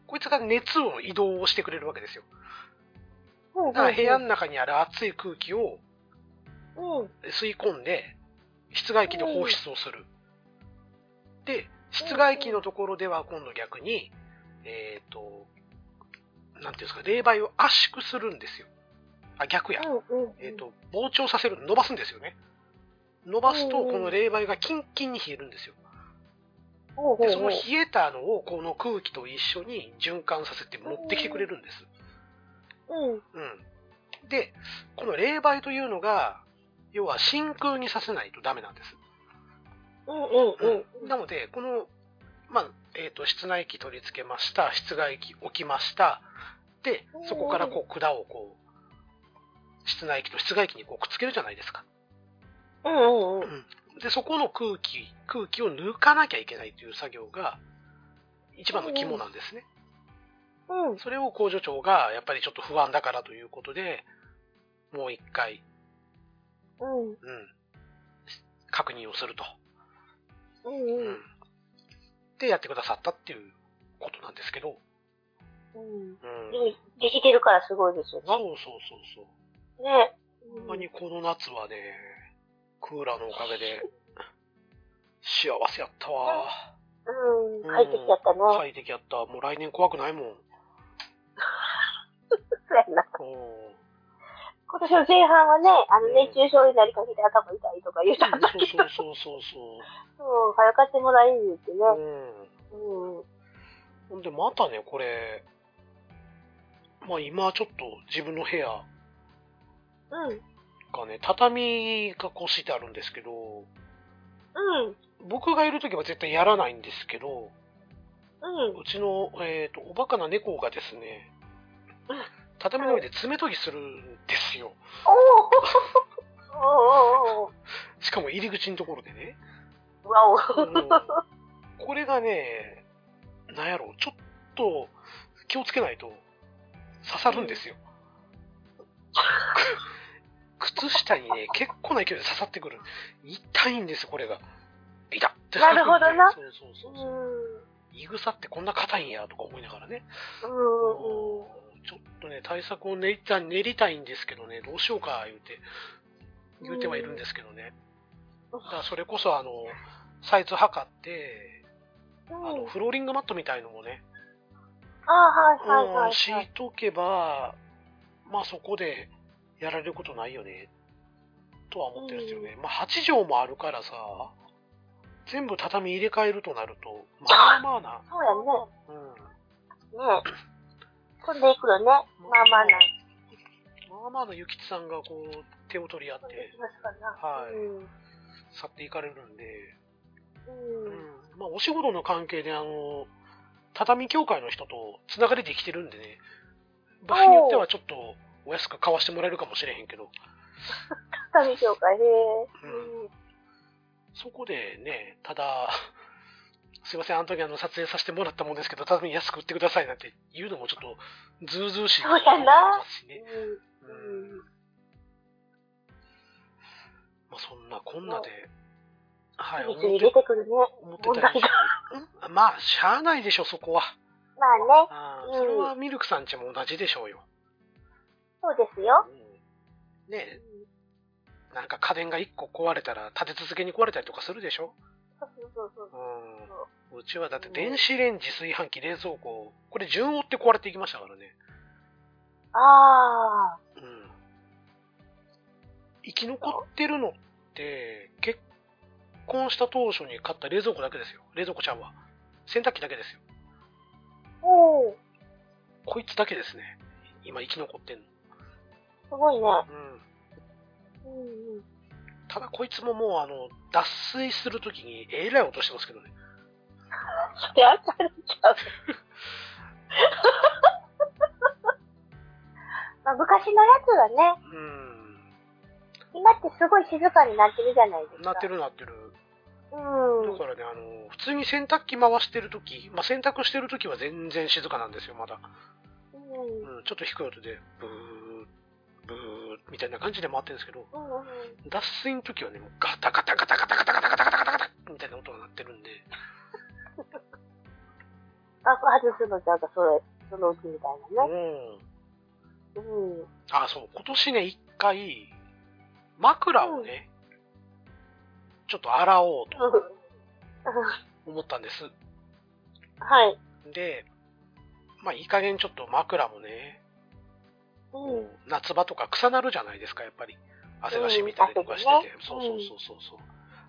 こいつが熱を移動してくれるわけですよ。うん。だから部屋の中にある熱い空気をうん。吸い込んで、室外機で放出をする。で、室外機のところでは今度逆に、えっ、と、なんていうんですか、冷媒を圧縮するんですよ。あ、逆や。うん。うん。えっ、と、膨張させる、伸ばすんですよね。伸ばすと、うんこの冷媒がキンキンに冷えるんですよ。で、その冷えたのを、この空気と一緒に循環させて持ってきてくれるんです。うん。うん。で、この冷媒というのが、要は真空にさせないとダメなんです。うん。うん。うん。なので、この、まあ、えっ、と、室内機取り付けました、室外機置きました。で、そこからこう、管をこう、室内機と室外機にこうくっつけるじゃないですか。うん。うん。うん。で、そこの空気、空気を抜かなきゃいけないという作業が、一番の肝なんですね。うん。それを工場長が、やっぱりちょっと不安だからということで、もう一回、うん。うん、確認をすると。うん。ううんん。で、やってくださったっていうことなんですけど、うん。うん。できてるからすごいですよそうね。そうそうそう。ね。ほんまにこの夏はね、クーラーのおかげで、幸せやったわ。うん。快適やったね。快適やった。もう来年怖くないもん。そうやな。うん。今年の前半はね、あの、熱中症になりかけて頭痛いとか言うたんだけど、そうそうそうそううん、早かってもらえるってね。そう。うん。うん。ほんで、またね、これ、まあ今ちょっと自分の部屋うん。がね、畳がこうしてあるんですけど、うん。僕がいるときは絶対やらないんですけど、うん。うちの、えっ、と、おバカな猫がですねうん、畳の上で爪研ぎするんですよ。しかも入り口のところでね。ーわお。うんこれがね、なんやろ、ちょっと気をつけないと刺さるんですよ。靴下にね、結構な勢いで刺さってくる。痛いんですよ、これが。痛っってなるほどなそうそうそううそう。ん。いぐさってこんな硬いんやとか思いながらね。うん。うん。ちょっとね、対策を練りた練りたいんですけどね、どうしようか、言うて、言うてはいるんですけどね。だからそれこそ、あの、サイズ測って、あの、フローリングマットみたいのもね、あはいはいはい、うんはい。敷いとけば、まあそこでやられることないよね、とは思ってるんですよね。まあ8畳もあるからさ、全部畳入れ替えるとなると、まあまあな、そうやね。うん。ね飛んでいくよね。まあまあな。まあまあなゆきつさんがこう、手を取り合って。はいうん。去っていかれるんで、う。うんん。まあお仕事の関係であの、畳協会の人とつながりできてるんでね、場合によってはちょっとお安く買わしてもらえるかもしれへんけど、畳協会ね。うんそこでね、ただ、<laughs> すいません、あの時あの撮影させてもらったもんですけど、畳安く売ってくださいなんて言うのもちょっとずうずうしいそうやなますしね。う。うんん。まあそんなこんなで、はい、うん。思って出てくるね。思ってたんですけど、んまあ、しゃあないでしょ、そこは。まあね。うんあーそれはミルクさんちも同じでしょうよ。そうですよ。うんねえなんか家電が1個壊れたら立て続けに壊れたりとかするでしょ？そうそうそうそう。うん。うちはだって電子レンジ、炊飯器、冷蔵庫、これ順を追って壊れていきましたからね。ああ。うん。生き残ってるのって、結婚した当初に買った冷蔵庫だけですよ。冷蔵庫ちゃうわ。洗濯機だけですよ。おー。こいつだけですね。今生き残ってんの。すごいね。うん。うんうん。ただこいつももうあの、脱水するときにえらい音してますけどね。それちゃう。まあ、昔のやつはね、うん。今ってすごい静かになってるじゃないですか。なってるなってる。うん。だからね、あの、普通に洗濯機回してるとき、まあ、洗濯してるときは全然静かなんですよ、まだ。うん。うん、ちょっと低い音で、ブー、みたいな感じで回ってるんですけど。脱水の時はね、ガタガタガタガタガタガタガタガタガタガタみたいな音が鳴ってるんで、あ、外すのちゃうか、それ、そのうちみたいなね。うん。うん。あ、そう、今年ね、一回、枕をね、ちょっと洗おうと思ったんです。はい。で、まあ、いい加減ちょっと枕もね、うん。夏場とか臭なるじゃないですか、やっぱり。汗が染みたりとかしてて。うんそうそうそうそうそう。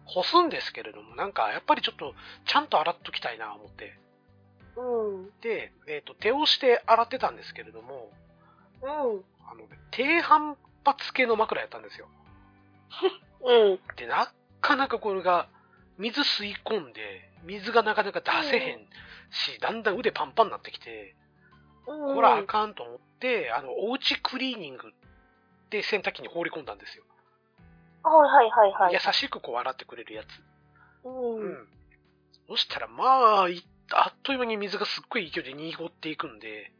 干すんですけれども、なんかやっぱりちょっとちゃんと洗っときたいな思って。うん。で、えっ、と、手をして洗ってたんですけれども、うん。あの、低反発系の枕やったんですよ。<laughs> うん。で、なかなかこれが水吸い込んで、水がなかなか出せへんし、だんだん腕パンパンになってきて、うん。これあかんと思って、あの、おうちクリーニングで洗濯機に放り込んだんですよ。はいはいはいはい。優しくこう洗ってくれるやつ。うん。うん。そしたら、まあ、いあっという間に水がすっごい勢いで濁っていくんで、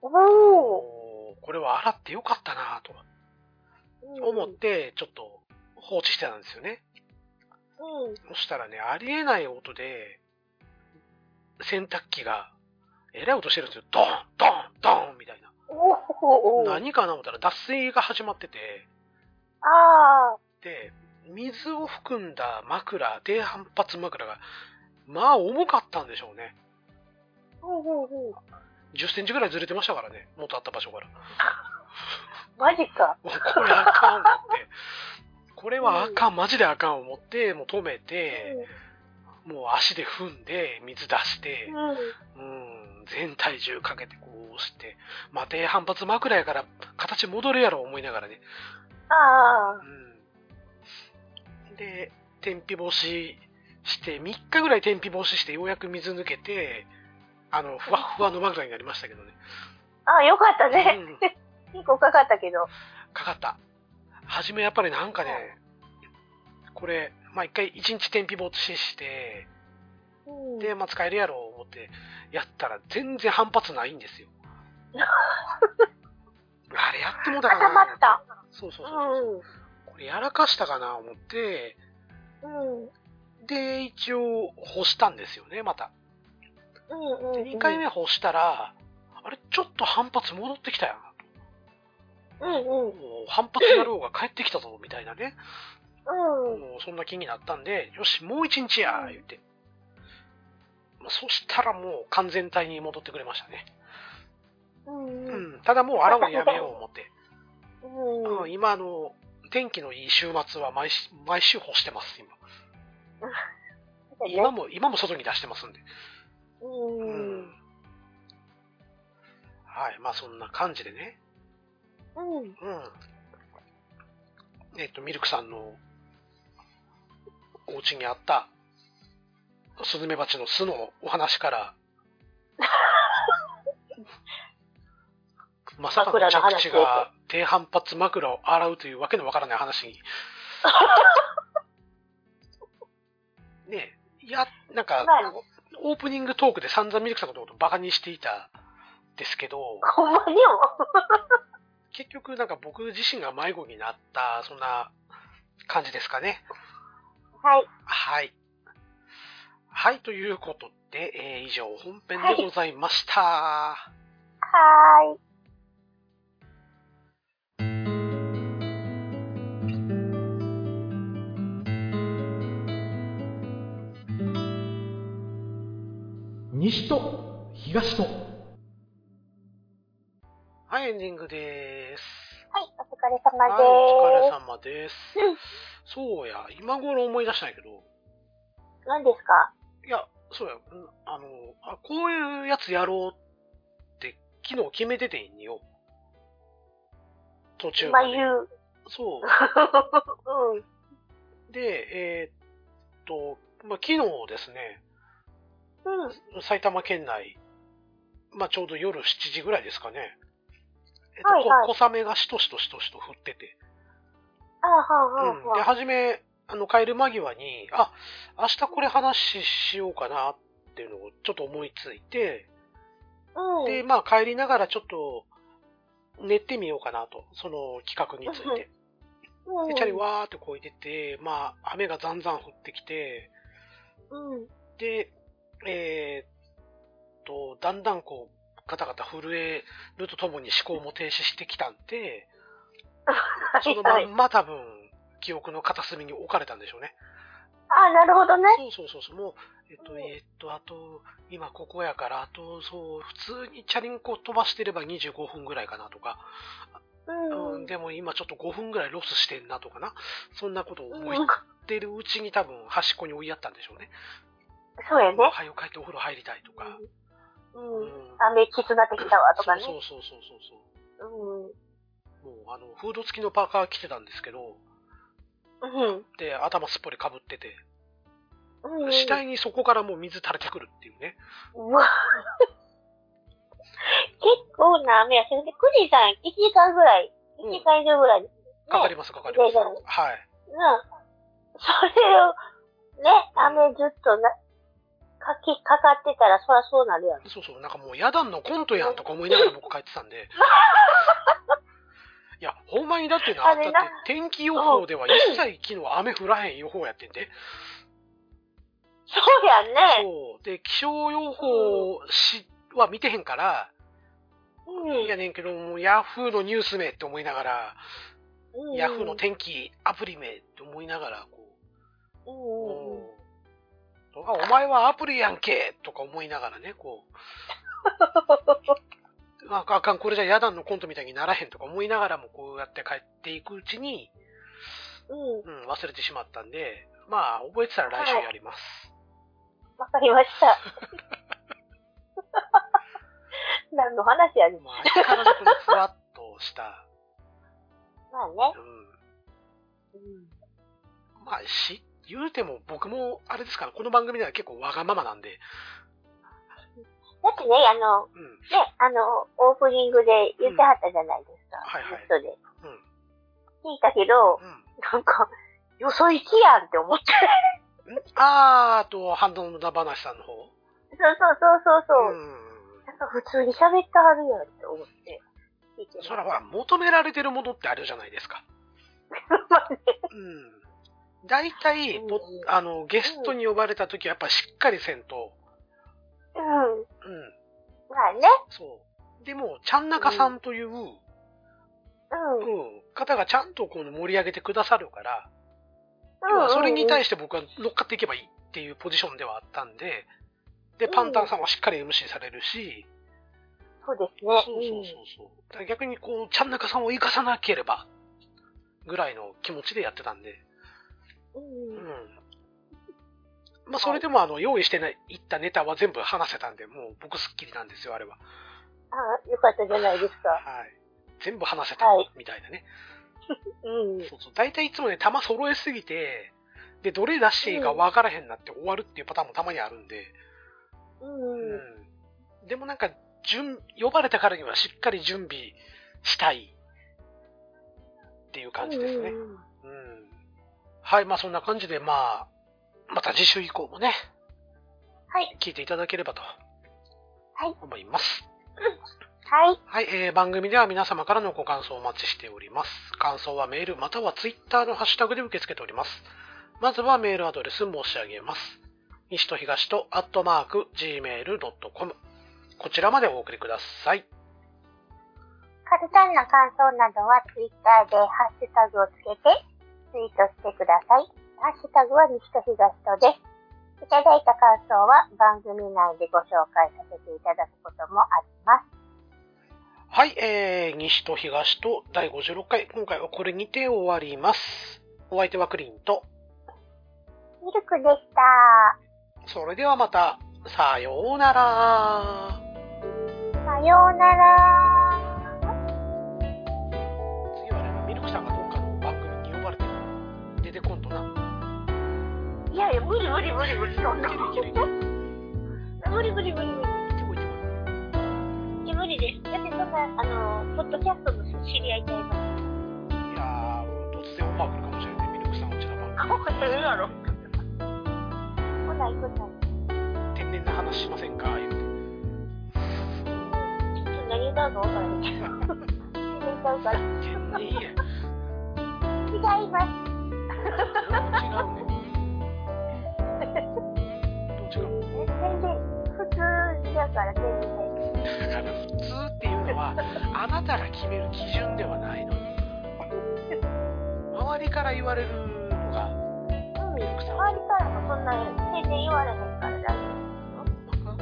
おー。おーこれは洗ってよかったなとうん思って、ちょっと放置してたんですよね。うん。そしたらね、ありえない音で、洗濯機が、えらい音してるんですよ。ドーンドーンドーンみたいな。おー。何かな思ったら脱水が始まってて、あで、水を含んだ枕、低反発枕が、まあ重かったんでしょうね。あ。うんうんうん。10センチぐらいずれてましたからね、元あった場所から。マジか。もうこれあかん思って、これはあかん、マジであかん思って、もう止めて、もう足で踏んで、水出してう、ん。うん。うん、全体重かけてこう押して、まあ低反発枕やから形戻るやろ思いながらね。あうん。で、天日干しして、3日ぐらい天日干ししてようやく水抜けて、あの、ふわっふわの枕になりましたけどね。あ。あ、よかったうね。ん、結構かかったけど。かかった。はじめやっぱりなんかね、これ、まあ一回一日天日干しして、うん。で、まあ使えるやろう思ってやったら全然反発ないんですよ。<laughs> あれやってもだか固まなった。そうそうそうそう。これやらかしたかな思って、うん。うん。で、一応干したんですよね、また。うんうん。で、2回目干したら、あれ、ちょっと反発戻ってきたよな。うんうん。反発野郎が帰ってきたぞ、みたいなね。うん。もうそんな気になったんで、よし、もう一日や、言って。まあそしたらもう完全体に戻ってくれましたね。うん。ただもう洗うのやめよう思って。うん。うん、今あの、天気のいい週末は毎週毎週干してます、今。<laughs> 今も、今も外に出してますんで。う。うんはい、まあそんな感じでね。うん。うん。えっ、と、ミルクさんのお家にあったスズメバチの巣のお話から、<laughs> まさかの着地が低反発枕を洗うというわけのわからない話に。<laughs> ねえ、いや、なんか、まあオープニングトークで散々ミルクさんのことをバカにしていたんですけど、ほんまにも。<laughs> 結局なんか僕自身が迷子になった、そんな感じですかね。はい。はい。はい、ということで、えー、以上、本編でございました。はーい。西と東と。はい、エンディングです。はい、お疲れ様です。お疲れ様です。<laughs> そうや、今頃思い出したんやけど。何ですか？いや、そうや、うんあの、あこういうやつやろうって昨日決めててんよ。途中まで。今言う。そう <laughs> ん。う。で、えーっと、まあ、昨日ですね、うん。埼玉県内、まあ、ちょうど夜7時ぐらいですかね。えっと、はいはいこ小雨がしとしとしとしと降ってて。あはあはあうん。で、はあ。はじめ、あの、帰る間際に、あ、明日これ話しようかなっていうのをちょっと思いついて、うん。で、まあ帰りながらちょっと練ってみようかなと、その企画について。うん、で、チャリわーってこいでて、まあ雨がざんざん降ってきて、うん。で、えーっと、だんだんこう、ガタガタ震えるとともに思考も停止してきたんで、<laughs> そのはいまんま多分、記憶の片隅に置かれたんでしょうね。あ、なるほどね。そうそうそうそう、もう、えっと、えっと、あと、今ここやから、あと、そう、普通にチャリンコ飛ばしてれば25分ぐらいかなとか、うん。うん、でも今ちょっと5分ぐらいロスしてんなとかな、そんなことを思いうんってるうちに多分端っこに追いやったんでしょうね。そうやね。早く帰ってお風呂入りたいとか。うん。うん雨きつなってきたわとかね。そうそうそうそうそううん。もう、あの、フード付きのパーカー着てたんですけど、うん。で、頭すっぽりかぶってて、うん。次第にそこからもう水垂れてくるっていうね。うわ。結構な雨やし、で、クジさん1時間ぐらい、1時間以上ぐらい、ね、かかります、かかります。はい。なそれを、ね、雨ずっとな、かき、かかってたら、そらそうなるやん。そうそう、なんかもう、ヤダンのコントやんとか思いながら僕帰ってたんで。<laughs> いや、ほんまにだってな、だって天気予報では一切昨日雨降らへん予報やってんで。そうやんね。そう。で、気象予報しは見てへんから、うん。いやねんけど、もうヤフーのニュース名って思いながら、うんヤフーの天気アプリ名って思いながら、こう、うんうんうん。うんあお前はアプリやんけとか思いながらね、こう、<laughs> ああかん、これじゃヤダンのコントみたいにならへんとか思いながらもこうやって帰っていくうちに、うん。うん、忘れてしまったんで、まあ、覚えてたら来週やります。わかりました。<laughs> 何の話やねん。まあ、力のこのふわっとした、まあね。うん、うん。まあ、し、言うても僕も、あれですから、この番組では結構わがままなんで、だってね、あの、うん、ね、あの、オープニングで言ってはったじゃないですか。はいはいネットで。うん聞いたけど、うん。なんか、よそ行きやんって思って。ん？あー、あと、ハンドの田話さんの方？そうそうそうそうそう。ん。なんか普通に喋ってはるやんって思って。それはほら、求められてるものってあるじゃないですか。<laughs> うん。大体、うんポあの、ゲストに呼ばれた時はやっぱしっかりせんと、うん。うん。まあね。そう。でも、ちゃんなかさんという、うん、うん。方がちゃんとこう盛り上げてくださるから、要うん。はそれに対しして僕は乗っかっていけばいいっていうポジションではあったんで、で、パンタンさんはしっかり MC されるし、そうですね。そうそうそう逆にこう、ちゃんなかさんを生かさなければ、ぐらいの気持ちでやってたんで、うん。ううん。ん。まあ、それでもあの、用意してない、いったネタは全部話せたんで、もう僕スッキリなんですよ、あれは。あよかったじゃないですか。はい。全部話せたはい、みたいなね。<laughs> うん。そうそう。大体いつもね、玉揃えすぎて、で、どれ出していいか分からへんなって終わるっていうパターンもたまにあるんで、う。うんん。でもなんか、順、呼ばれたからにはしっかり準備したいっていう感じですね。うんうん。はい、まあそんな感じで、まあ、また次週以降もね、はい。聞いていただければと、はい。思います。はい。はい、えー、番組では皆様からのご感想をお待ちしております。感想はメールまたはツイッターのハッシュタグで受け付けております。まずはメールアドレス申し上げます。西と東とアットマーク gmail.com こちらまでお送りください。カルタンな感想などはツイッターでハッシュタグをつけてツイートしてください。ハッシュタグは西と東とです。いただいた感想は番組内でご紹介させていただくこともあります。はい、えー、西と東と第56回、今回はこれにて終わります。お相手はクリンと、ミルクでした。それではまた、さようなら。さようなら。次はね、ミルクさんがどっかの番組に呼ばれて出てこんとな。いやいや、無理無理無理無理、そんな。<laughs> 無理無理無理無理。いや無理です。だってそんな、あの、ポッドキャストの知り合いちゃいます。いやー、突然オファー来るかもしれない。ミルクさん、うちの番あ、ほんやろ。来ない来ない。組。天然な話しませんか？言うて。ちょっと何歌うの？わからないけど。<laughs> 全然歌うから。天然や。違います。違うね。から。だから普通っていうのは、あなたが決める基準ではないのよ。周りから言われるのが、うん、周りからもそんな全然言われへんから大丈ま夫。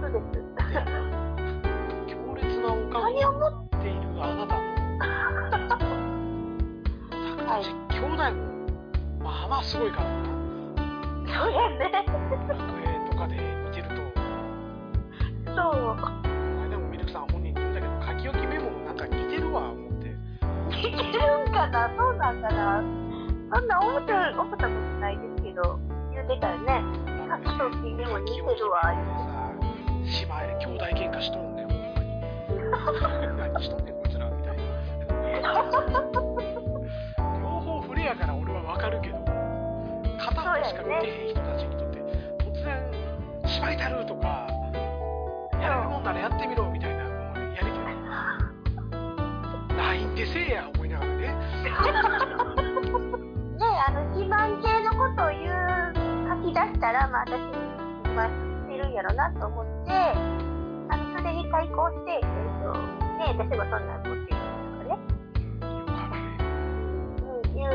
そうです。あ強烈なお顔を何をも持っているあなたの、はい兄弟も、まあまあすごいからな。そうやね。そう。この間もミルクさん本人言ってたけど、書き置きメモもなんか似てるわ、思って。似てるんかな？そうなんかな？そんな思って、思ったことないですけど、言うてたよね。書き置きでも似てるわ、姉妹で兄弟喧嘩しとんねん、ほんまに。何しとんねん、こいつら、みたいな。両方フレやから俺はわかるけど、片方しか見てへん人たちにとって、突然、芝居たるとか、やれるもんならやってみろ、みたいな、このやりとり。LINE でせえや、思いながらね。<laughs> ねあの、自慢系のことを言う、書き出したら、まあ私、まあ、してるんやろなと思って、あの、それに対抗して、えっと、ね私もそんなん持ってるとかね。言う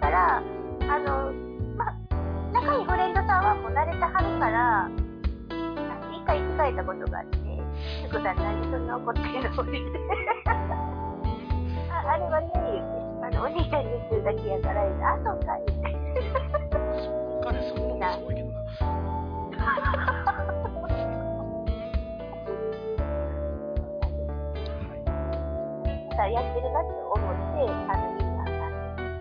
から、あの、まあ、仲いいフレンドさんはもう慣れてはるから、一回聞かれたことがあって、ゆくさん何そんな怒ってるのって言って。ああれはね、言って、あの、お兄ちゃんに言ってるだけやから、あ、そうか、言って。そうか。でするのもすごいけどな。はい。やってるなって思って、あの、みんな、あ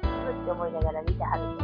の、ふって思いながら見てはる